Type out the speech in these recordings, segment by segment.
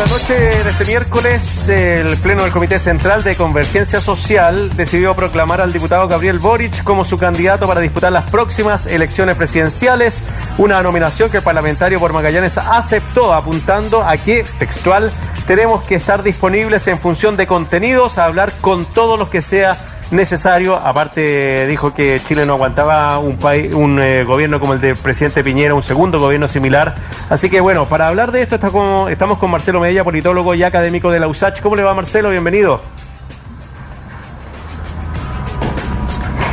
la noche de este miércoles, el Pleno del Comité Central de Convergencia Social decidió proclamar al diputado Gabriel Boric como su candidato para disputar las próximas elecciones presidenciales, una nominación que el parlamentario por Magallanes aceptó, apuntando a que, textual, tenemos que estar disponibles en función de contenidos, a hablar con todos los que sea necesario. Aparte dijo que Chile no aguantaba un país, un eh, gobierno como el del presidente Piñera, un segundo gobierno similar. Así que bueno, para hablar de esto está con, estamos con Marcelo Medella, politólogo y académico de la USACH. ¿Cómo le va Marcelo? Bienvenido.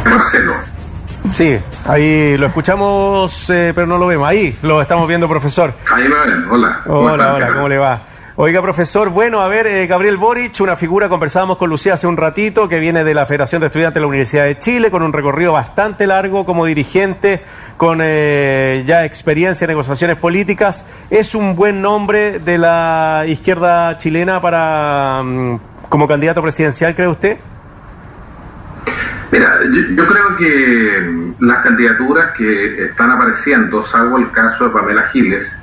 Marcelo. Sí, ahí lo escuchamos, eh, pero no lo vemos. Ahí lo estamos viendo, profesor. Ahí ven, hola. Hola, hola, ¿cómo le va? Oiga, profesor, bueno, a ver, eh, Gabriel Boric, una figura, conversábamos con Lucía hace un ratito, que viene de la Federación de Estudiantes de la Universidad de Chile, con un recorrido bastante largo como dirigente, con eh, ya experiencia en negociaciones políticas. ¿Es un buen nombre de la izquierda chilena para mm, como candidato presidencial, cree usted? Mira, yo, creo que las candidaturas que están apareciendo, salvo el caso de Pamela Giles,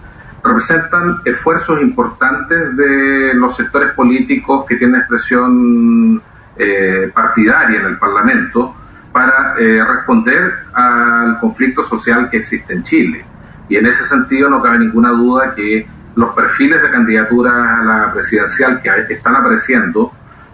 representan esfuerzos importantes de los sectores políticos que tienen expresión eh, partidaria en el Parlamento para eh, responder al conflicto social que existe en Chile. Y en ese sentido no cabe ninguna duda que los perfiles de candidatura a la presidencial que están apareciendo,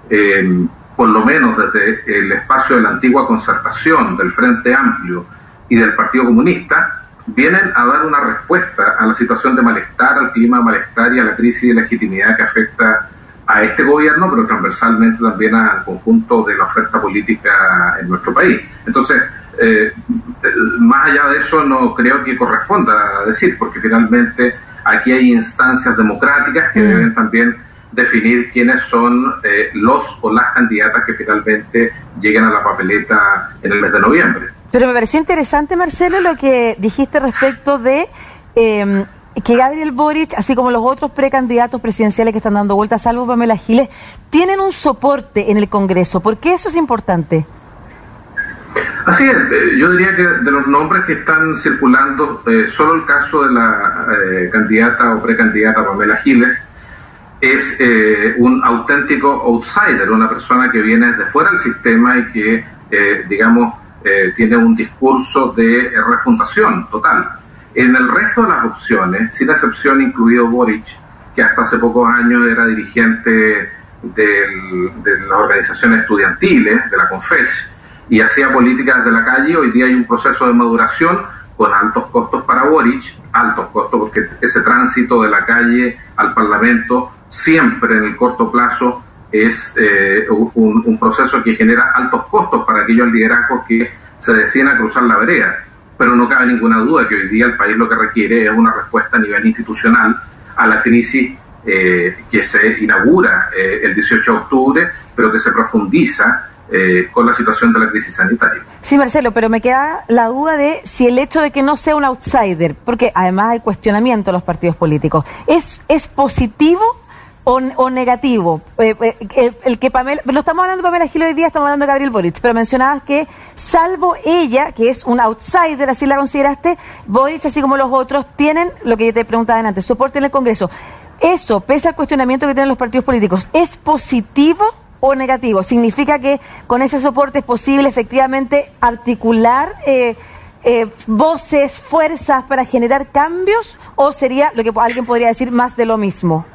eh, por lo menos desde el espacio de la antigua concertación, del Frente Amplio y del Partido Comunista, vienen a dar una respuesta a la situación de malestar, al clima de malestar y a la crisis de legitimidad que afecta a este gobierno, pero transversalmente también al conjunto de la oferta política en nuestro país. Entonces, eh, más allá de eso, no creo que corresponda decir, porque finalmente aquí hay instancias democráticas que mm. deben también definir quiénes son eh, los o las candidatas que finalmente lleguen a la papeleta en el mes de noviembre. Pero me pareció interesante, Marcelo, lo que dijiste respecto de em, que Gabriel Boric, así como los otros precandidatos presidenciales que están dando vueltas, salvo Pamela Giles, tienen un soporte en el Congreso. ¿Por qué eso es importante? Así es, eh, yo diría que de los nombres que están circulando, eh, solo el caso de la eh, candidata o precandidata Pamela Giles es un auténtico outsider, una persona que viene de fuera del sistema y que, digamos, eh, tiene un discurso de eh, refundación total. En el resto de las opciones, sin excepción incluido Boric, que hasta hace pocos años era dirigente de las organizaciones estudiantiles, de la CONFECH, y hacía políticas de la calle, hoy día hay un proceso de maduración con altos costos para Boric, altos costos porque ese tránsito de la calle al Parlamento siempre en el corto plazo es eh, un, proceso que genera altos costos para aquellos liderazgos que se deciden a cruzar la vereda. Pero no cabe ninguna duda que hoy día el país lo que requiere es una respuesta a nivel institucional a la crisis eh, que se inaugura eh, el 18 de octubre, pero que se profundiza con la situación de la crisis sanitaria. Sí, Marcelo, pero me queda la duda de si el hecho de que no sea un outsider, porque además del cuestionamiento de los partidos políticos, ¿es, es positivo o, negativo. Eh, eh, el, que estamos hablando de Pamela Gil hoy día, estamos hablando de Gabriel Boric, pero mencionabas que salvo ella, que es un outsider, así la consideraste, Boric, así como los otros, tienen, lo que yo te preguntaba antes, soporte en el Congreso. Eso, pese al cuestionamiento que tienen los partidos políticos, ¿es positivo o negativo? ¿Significa que con ese soporte es posible efectivamente articular eh, voces, fuerzas para generar cambios? ¿O sería lo que alguien podría decir más de lo mismo?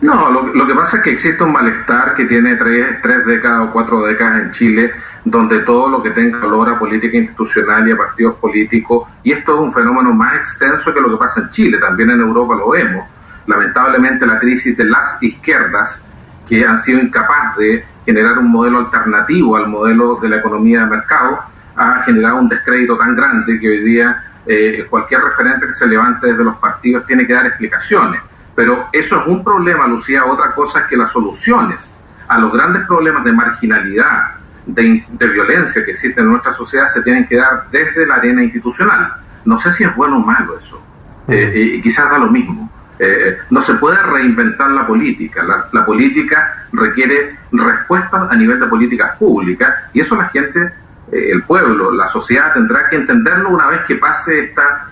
No, lo, que pasa es que existe un malestar que tiene tres, tres décadas o cuatro décadas en Chile, donde todo lo que tenga valor a política institucional y a partidos políticos, y esto es un fenómeno más extenso que lo que pasa en Chile, también en Europa lo vemos. Lamentablemente la crisis de las izquierdas, que han sido incapaces de generar un modelo alternativo al modelo de la economía de mercado, ha generado un descrédito tan grande que hoy día eh, cualquier referente que se levante desde los partidos tiene que dar explicaciones pero eso es un problema, Lucía. Otra cosa es que las soluciones a los grandes problemas de marginalidad, de, violencia que existen en nuestra sociedad se tienen que dar desde la arena institucional. No sé si es bueno o malo eso. Eh, y quizás da lo mismo. Eh, no se puede reinventar la política. La, política requiere respuestas a nivel de políticas públicas y eso la gente, eh, el pueblo, la sociedad tendrá que entenderlo una vez que pase esta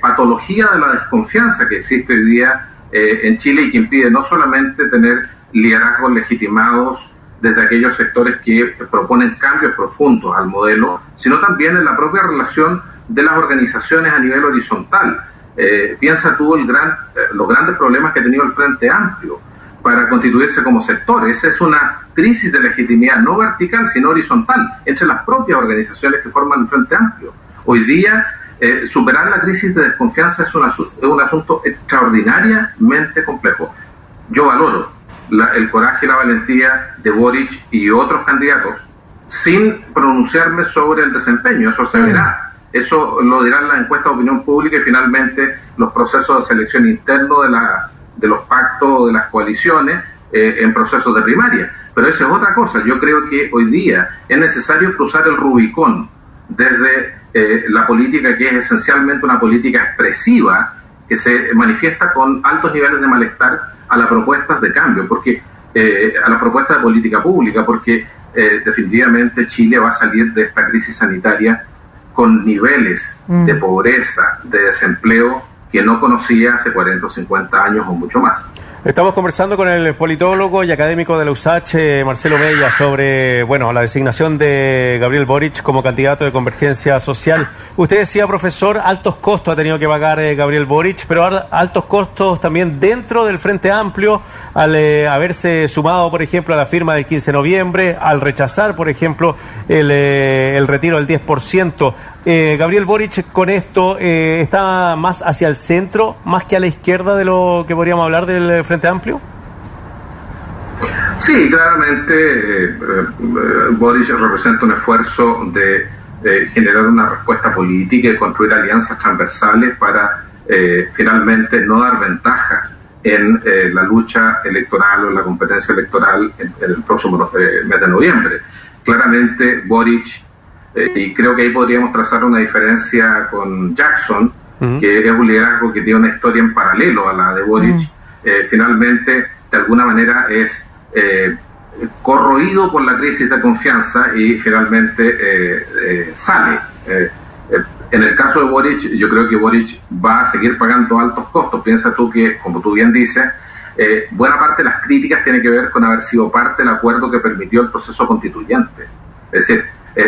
patología de la desconfianza que existe hoy día eh, en Chile y que impide no solamente tener liderazgos legitimados desde aquellos sectores que proponen cambios profundos al modelo, sino también en la propia relación de las organizaciones a nivel horizontal. Eh, piensa tú el gran, eh, los grandes problemas que ha tenido el Frente Amplio para constituirse como sector. Esa es una crisis de legitimidad no vertical, sino horizontal, entre las propias organizaciones que forman el Frente Amplio. Hoy día, eh, superar la crisis de desconfianza es, un asunto extraordinariamente complejo. Yo valoro el coraje y la valentía de Boric y otros candidatos sin pronunciarme sobre el desempeño, eso se verá. Eso lo dirán las encuestas de opinión pública y finalmente los procesos de selección interno de, la, de los pactos, de las coaliciones eh, en procesos de primaria. Pero esa es otra cosa. Yo creo que hoy día es necesario cruzar el Rubicón desde eh, la política que es esencialmente una política expresiva que se manifiesta con altos niveles de malestar a las propuestas de cambio, porque eh, a las propuestas de política pública, porque eh, definitivamente Chile va a salir de esta crisis sanitaria con niveles mm. de pobreza, de desempleo que no conocía hace 40 o 50 años o mucho más. Estamos conversando con el politólogo y académico de la USACH, Marcelo Mella, sobre bueno, la designación de Gabriel Boric como candidato de Convergencia Social. Usted decía, profesor, altos costos ha tenido que pagar eh, Gabriel Boric, pero altos costos también dentro del Frente Amplio, al eh, haberse sumado, por ejemplo, a la firma del 15 de noviembre, al rechazar, por ejemplo, el, eh, el retiro del 10%. Gabriel Boric con esto está más hacia el centro, más que a la izquierda de lo que podríamos hablar del Frente Amplio? Sí, claramente eh, eh, Boris representa un esfuerzo de generar una respuesta política y construir alianzas transversales para eh, finalmente no dar ventaja en la lucha electoral o en la competencia electoral en, el próximo mes de noviembre. Claramente Boric, y creo que ahí podríamos trazar una diferencia con Jackson, que es un liderazgo que tiene una historia en paralelo a la de Boric. Eh, finalmente de alguna manera es eh, corroído por la crisis de confianza y finalmente eh, sale. en el caso de Boric, yo creo que Boric va a seguir pagando altos costos. Piensa tú que, como tú bien dices, buena parte de las críticas tiene que ver con haber sido parte del acuerdo que permitió el proceso constituyente. Es decir,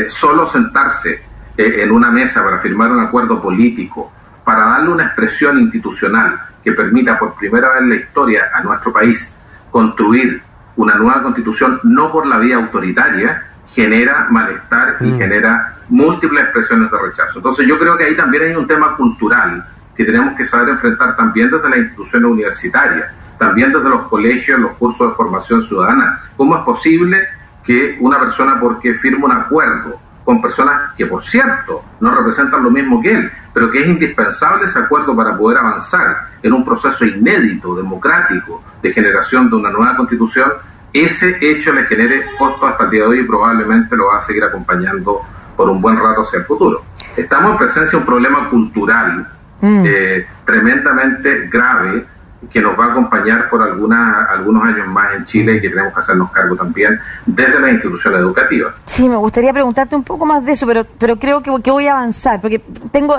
solo sentarse en una mesa para firmar un acuerdo político, para darle una expresión institucional que permita por primera vez en la historia a nuestro país construir una nueva constitución no por la vía autoritaria, genera malestar y mm. genera múltiples expresiones de rechazo. Entonces yo creo que ahí también hay un tema cultural que tenemos que saber enfrentar también desde las instituciones universitarias, también desde los colegios, los cursos de formación ciudadana. ¿Cómo es posible que una persona porque firma un acuerdo con personas que, por cierto, no representan lo mismo que él, pero que es indispensable ese acuerdo para poder avanzar en un proceso inédito, democrático, de generación de una nueva constitución, ese hecho le genere costo hasta el día de hoy y probablemente lo va a seguir acompañando por un buen rato hacia el futuro. Estamos en presencia de un problema cultural mm. eh, tremendamente grave que nos va a acompañar por alguna, algunos años más en Chile y que tenemos que hacernos cargo también desde la institución educativa. Sí, me gustaría preguntarte un poco más de eso, pero, pero creo que, que voy a avanzar, porque tengo,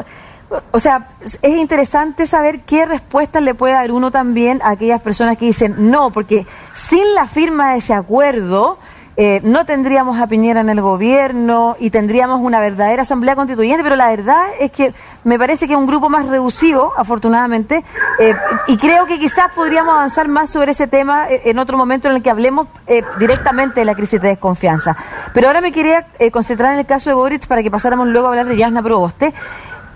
o sea, es interesante saber qué respuestas le puede dar uno también a aquellas personas que dicen no, porque sin la firma de ese acuerdo, eh, no tendríamos a Piñera en el gobierno y tendríamos una verdadera asamblea constituyente, pero la verdad es que me parece que es un grupo más reducido, afortunadamente, eh, y creo que quizás podríamos avanzar más sobre ese tema eh, en otro momento en el que hablemos directamente de la crisis de desconfianza. Pero ahora me quería concentrar en el caso de Boric para que pasáramos luego a hablar de Jasna Proboste.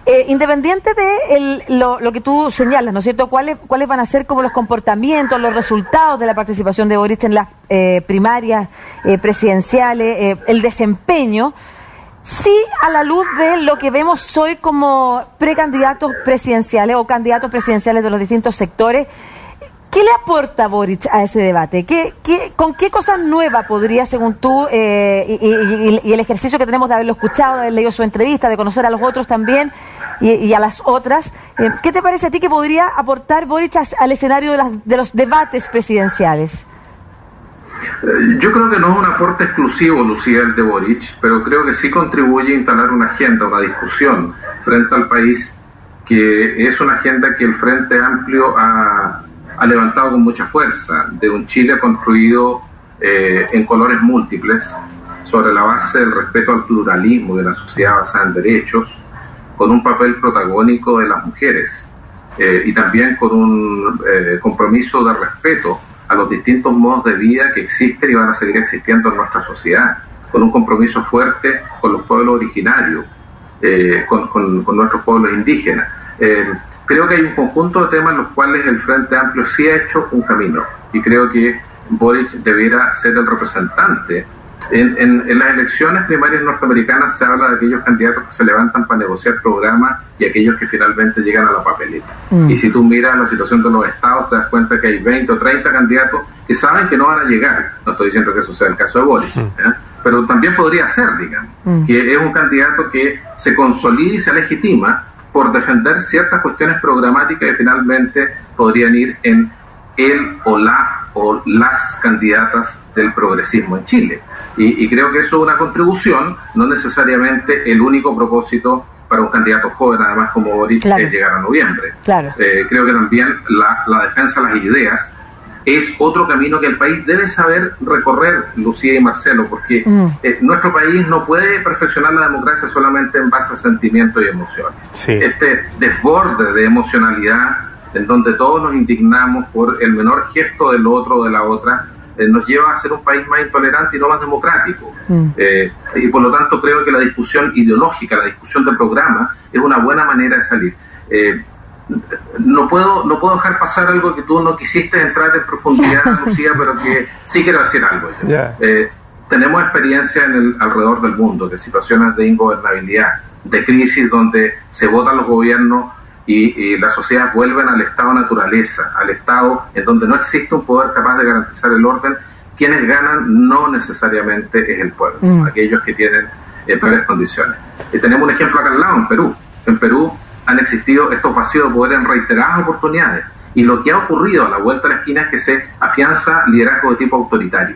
Eh, independiente de lo, que tú señalas, ¿no es cierto? ¿Cuáles, ¿Cuáles van a ser como los comportamientos, los resultados de la participación de Boris en las eh, primarias eh, presidenciales, el desempeño? Sí, a la luz de lo que vemos hoy como precandidatos presidenciales o candidatos presidenciales de los distintos sectores, ¿Qué le aporta Boric a ese debate? ¿Qué, qué, con qué cosas nuevas podría, según tú, eh, y, el ejercicio que tenemos de haberlo escuchado, de haber leído su entrevista, de conocer a los otros también y, a las otras, eh, ¿qué te parece a ti que podría aportar Boric al escenario de, de los debates presidenciales? Eh, yo creo que no es un aporte exclusivo, Lucía, el de Boric, pero creo que sí contribuye a instalar una agenda, una discusión frente al país, que es una agenda que el Frente Amplio ha ha levantado con mucha fuerza de un Chile construido eh, en colores múltiples, sobre la base del respeto al pluralismo de la sociedad basada en derechos, con un papel protagónico de las mujeres eh, y también con un eh, compromiso de respeto a los distintos modos de vida que existen y van a seguir existiendo en nuestra sociedad, con un compromiso fuerte con los pueblos originarios, con, con, nuestros pueblos indígenas. Creo que hay un conjunto de temas en los cuales el Frente Amplio sí ha hecho un camino y creo que Boric debiera ser el representante. En, en, las elecciones primarias norteamericanas se habla de aquellos candidatos que se levantan para negociar programas y aquellos que finalmente llegan a la papeleta. Mm. Y si tú miras la situación de los estados, te das cuenta que hay 20 o 30 candidatos que saben que no van a llegar. No estoy diciendo que eso sea el caso de Boric, mm. ¿eh? pero también podría ser, digamos, mm. que es un candidato que se consolida y se legitima por defender ciertas cuestiones programáticas que finalmente podrían ir en él o la o las candidatas del progresismo en Chile. Y, creo que eso es una contribución, no necesariamente el único propósito para un candidato joven, además como Boris, es llegar a noviembre. Claro. Eh, creo que también la, defensa de las ideas es otro camino que el país debe saber recorrer, Lucía y Marcelo, porque mm. eh, nuestro país no puede perfeccionar la democracia solamente en base a sentimientos y emociones. Este desborde de emocionalidad en donde todos nos indignamos por el menor gesto del otro o de la otra, eh, nos lleva a ser un país más intolerante y no más democrático. Mm. Eh, y por lo tanto creo que la discusión ideológica, la discusión del programa, es una buena manera de salir. Eh, no puedo no puedo dejar pasar algo que tú no quisiste entrar en profundidad, Lucía, pero que sí quiero decir algo. tenemos experiencia en el, alrededor del mundo de situaciones de ingobernabilidad, de crisis donde se votan los gobiernos y, las sociedades vuelven al estado naturaleza, al estado en donde no existe un poder capaz de garantizar el orden, quienes ganan no necesariamente es el pueblo, mm. aquellos que tienen eh, peores condiciones. Y tenemos un ejemplo acá al lado, en Perú. En Perú han existido estos vacíos de poder en reiteradas oportunidades. Y lo que ha ocurrido a la vuelta de la esquina es que se afianza liderazgo de tipo autoritario,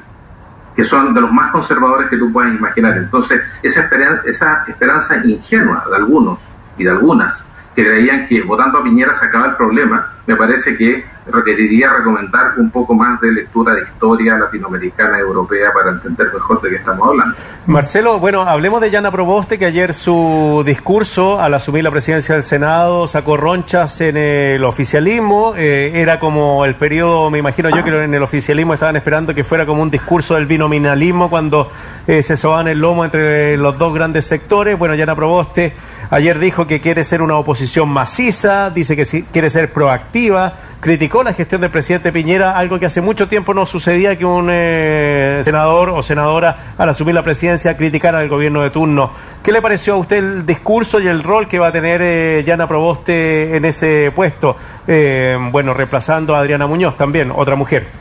que son de los más conservadores que tú puedas imaginar. Entonces, esa esa esperanza ingenua de algunos y de algunas que creían que votando a Piñera se acaba el problema, me parece que requeriría recomendar un poco más de lectura de historia latinoamericana y europea para entender mejor de qué estamos hablando. Marcelo, bueno, hablemos de Yana Proboste, que ayer su discurso al asumir la presidencia del Senado sacó ronchas en el oficialismo. Eh, era como el periodo, me imagino yo que en el oficialismo estaban esperando que fuera como un discurso del binominalismo cuando eh, se soban el lomo entre los dos grandes sectores. Bueno, Yana Proboste Ayer dijo que quiere ser una oposición maciza, dice que quiere ser proactiva, criticó la gestión del presidente Piñera, algo que hace mucho tiempo no sucedía que un eh, senador o senadora al asumir la presidencia criticara al gobierno de turno. ¿Qué le pareció a usted el discurso y el rol que va a tener eh, Yana Proboste en ese puesto? Eh, bueno, reemplazando a Adriana Muñoz también, otra mujer.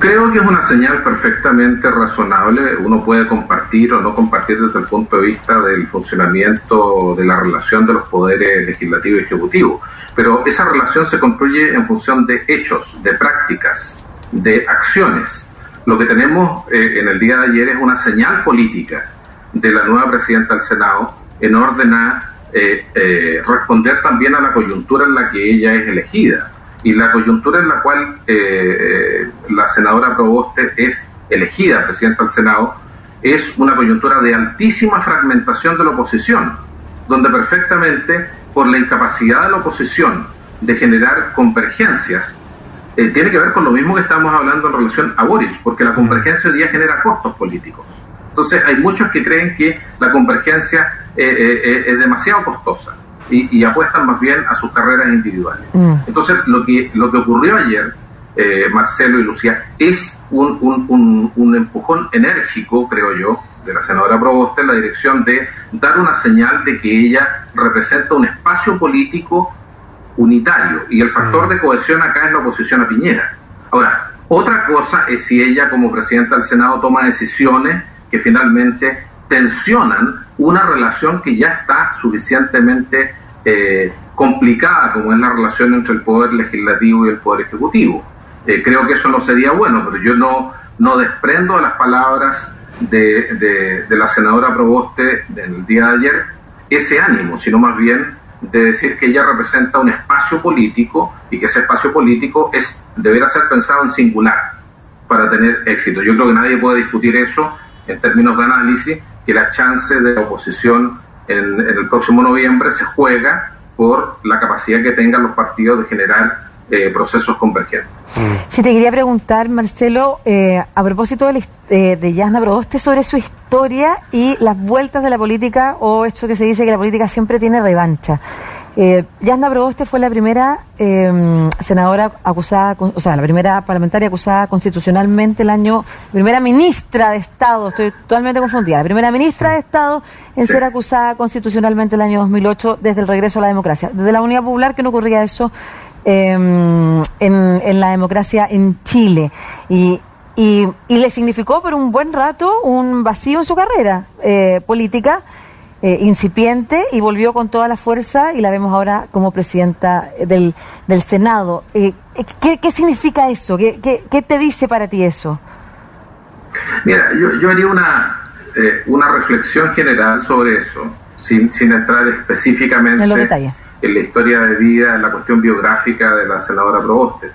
Creo que es una señal perfectamente razonable. Uno puede compartir o no compartir desde el punto de vista del funcionamiento de la relación de los poderes legislativo y ejecutivo. Pero esa relación se construye en función de hechos, de prácticas, de acciones. Lo que tenemos eh, en el día de ayer es una señal política de la nueva presidenta del Senado en orden a eh, eh, responder también a la coyuntura en la que ella es elegida y la coyuntura en la cual eh, la senadora Proboste es elegida presidenta del Senado es una coyuntura de altísima fragmentación de la oposición, donde perfectamente por la incapacidad de la oposición de generar convergencias, eh, tiene que ver con lo mismo que estamos hablando en relación a Boris, porque la convergencia hoy día genera costos políticos. Entonces hay muchos que creen que la convergencia eh, es demasiado costosa y, apuestan más bien a sus carreras individuales. Mm. Entonces, lo que, lo que ocurrió ayer, eh, Marcelo y Lucía, es un, un, un, empujón enérgico, creo yo, de la senadora Proboste en la dirección de dar una señal de que ella representa un espacio político unitario y el factor mm. de cohesión acá es la oposición a Piñera. Ahora, otra cosa es si ella como presidenta del Senado toma decisiones que finalmente tensionan una relación que ya está suficientemente eh, complicada como es la relación entre el poder legislativo y el poder ejecutivo. Eh, creo que eso no sería bueno, pero yo no, no desprendo de las palabras de, de, la senadora Proboste del día de ayer ese ánimo, sino más bien de decir que ella representa un espacio político y que ese espacio político es deberá ser pensado en singular para tener éxito. Yo creo que nadie puede discutir eso en términos de análisis, que la chance de la oposición en, el próximo noviembre se juega por la capacidad que tengan los partidos de generar eh, procesos convergentes. Si te quería preguntar, Marcelo, eh, a propósito de, eh, de Yasna Proboste, sobre su historia y las vueltas de la política, o esto que se dice que la política siempre tiene revancha. Eh, Yasna Proboste fue la primera eh, senadora acusada, o sea, la primera parlamentaria acusada constitucionalmente el año, primera ministra de Estado, estoy totalmente confundida, la primera ministra de Estado en ser acusada constitucionalmente el año 2008 desde el regreso a la democracia. Desde la Unidad Popular que no ocurría eso Em, en, la democracia en Chile. Y, y, le significó por un buen rato un vacío en su carrera eh, política. Eh, incipiente y volvió con toda la fuerza y la vemos ahora como presidenta del, del Senado. Eh, ¿qué, ¿qué, significa eso? ¿Qué, ¿Qué, te dice para ti eso? Mira, yo, yo haría una, una reflexión general sobre eso, sin, sin entrar específicamente en los detalles en la historia de vida, en la cuestión biográfica de la senadora Proboste.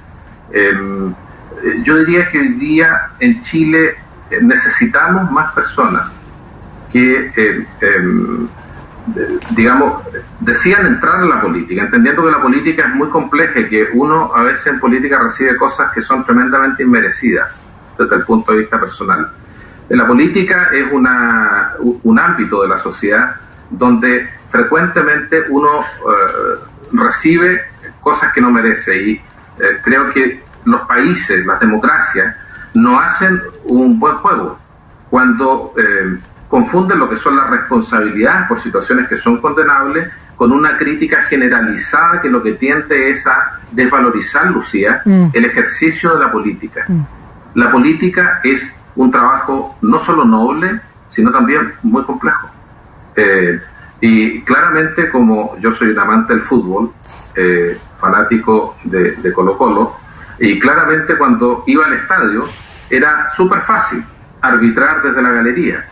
Em, eh, yo diría que hoy día en Chile eh, necesitamos más personas que, em, em, digamos, decían entrar en la política, entendiendo que la política es muy compleja y que uno a veces en política recibe cosas que son tremendamente inmerecidas desde el punto de vista personal. La política es una, un ámbito de la sociedad donde frecuentemente uno eh, recibe cosas que no merece y eh, creo que los países, las democracias, no hacen un buen juego cuando eh, confunden lo que son las responsabilidades por situaciones que son condenables con una crítica generalizada que lo que tiende es a desvalorizar, Lucía, mm. el ejercicio de la política. Mm. La política es un trabajo no solo noble, sino también muy complejo. Y claramente, como yo soy un amante del fútbol, eh, fanático de, Colo Colo, y claramente cuando iba al estadio era súper fácil arbitrar desde la galería.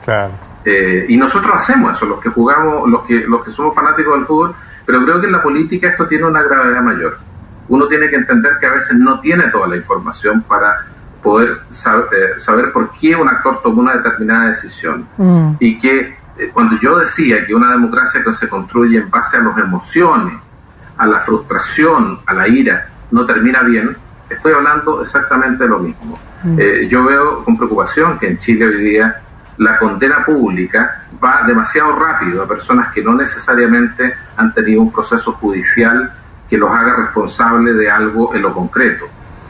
Eh, y nosotros hacemos eso, los que jugamos, los que, los que somos fanáticos del fútbol, pero creo que en la política esto tiene una gravedad mayor. Uno tiene que entender que a veces no tiene toda la información para poder saber, eh, saber por qué un actor tomó una determinada decisión mm. y que eh, cuando yo decía que una democracia que se construye en base a las emociones, a la frustración, a la ira, no termina bien, estoy hablando exactamente de lo mismo. Mm. Eh, yo veo con preocupación que en Chile hoy día la condena pública va demasiado rápido a personas que no necesariamente han tenido un proceso judicial que los haga responsables de algo en lo concreto.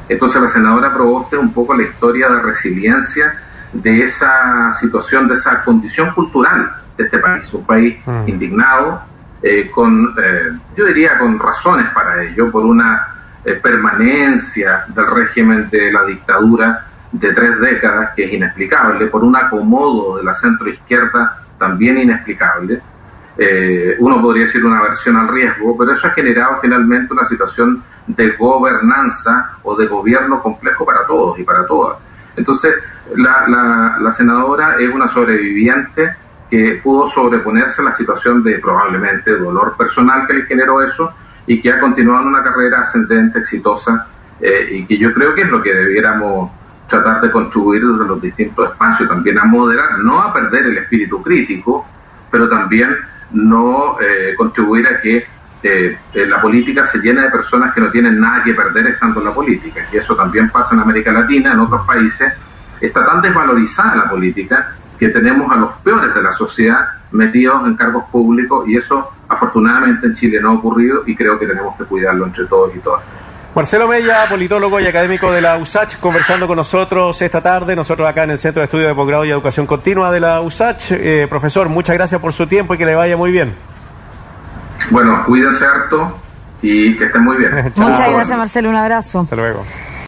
Entonces la senadora Proboste un poco la historia de resiliencia de esa situación, de esa condición cultural de este país, un país mm. indignado, eh, con, eh, yo diría, con razones para ello, por una eh, permanencia del régimen de la dictadura de tres décadas, que es inexplicable, por un acomodo de la centroizquierda también inexplicable. uno podría decir una versión al riesgo, pero eso ha generado finalmente una situación de gobernanza o de gobierno complejo para todos y para todas. Entonces, la, la, senadora es una sobreviviente que pudo sobreponerse a la situación de probablemente dolor personal que le generó eso y que ha continuado en una carrera ascendente, exitosa, eh, y que yo creo que es lo que debiéramos tratar de contribuir desde los distintos espacios, también a moderar, no a perder el espíritu crítico, pero también no eh, contribuir a que eh, la política se llene de personas que no tienen nada que perder estando en la política. Y eso también pasa en América Latina, en otros países, está tan desvalorizada la política que tenemos a los peores de la sociedad metidos en cargos públicos y eso afortunadamente en Chile no ha ocurrido y creo que tenemos que cuidarlo entre todos y todas. Marcelo Mella, politólogo y académico de la USACH, conversando con nosotros esta tarde, nosotros acá en el Centro de Estudio de Posgrado y Educación Continua de la USACH. Eh, profesor, muchas gracias por su tiempo y que le vaya muy bien. Bueno, cuídense harto y que estén muy bien. muchas gracias Marcelo, un abrazo. Hasta luego.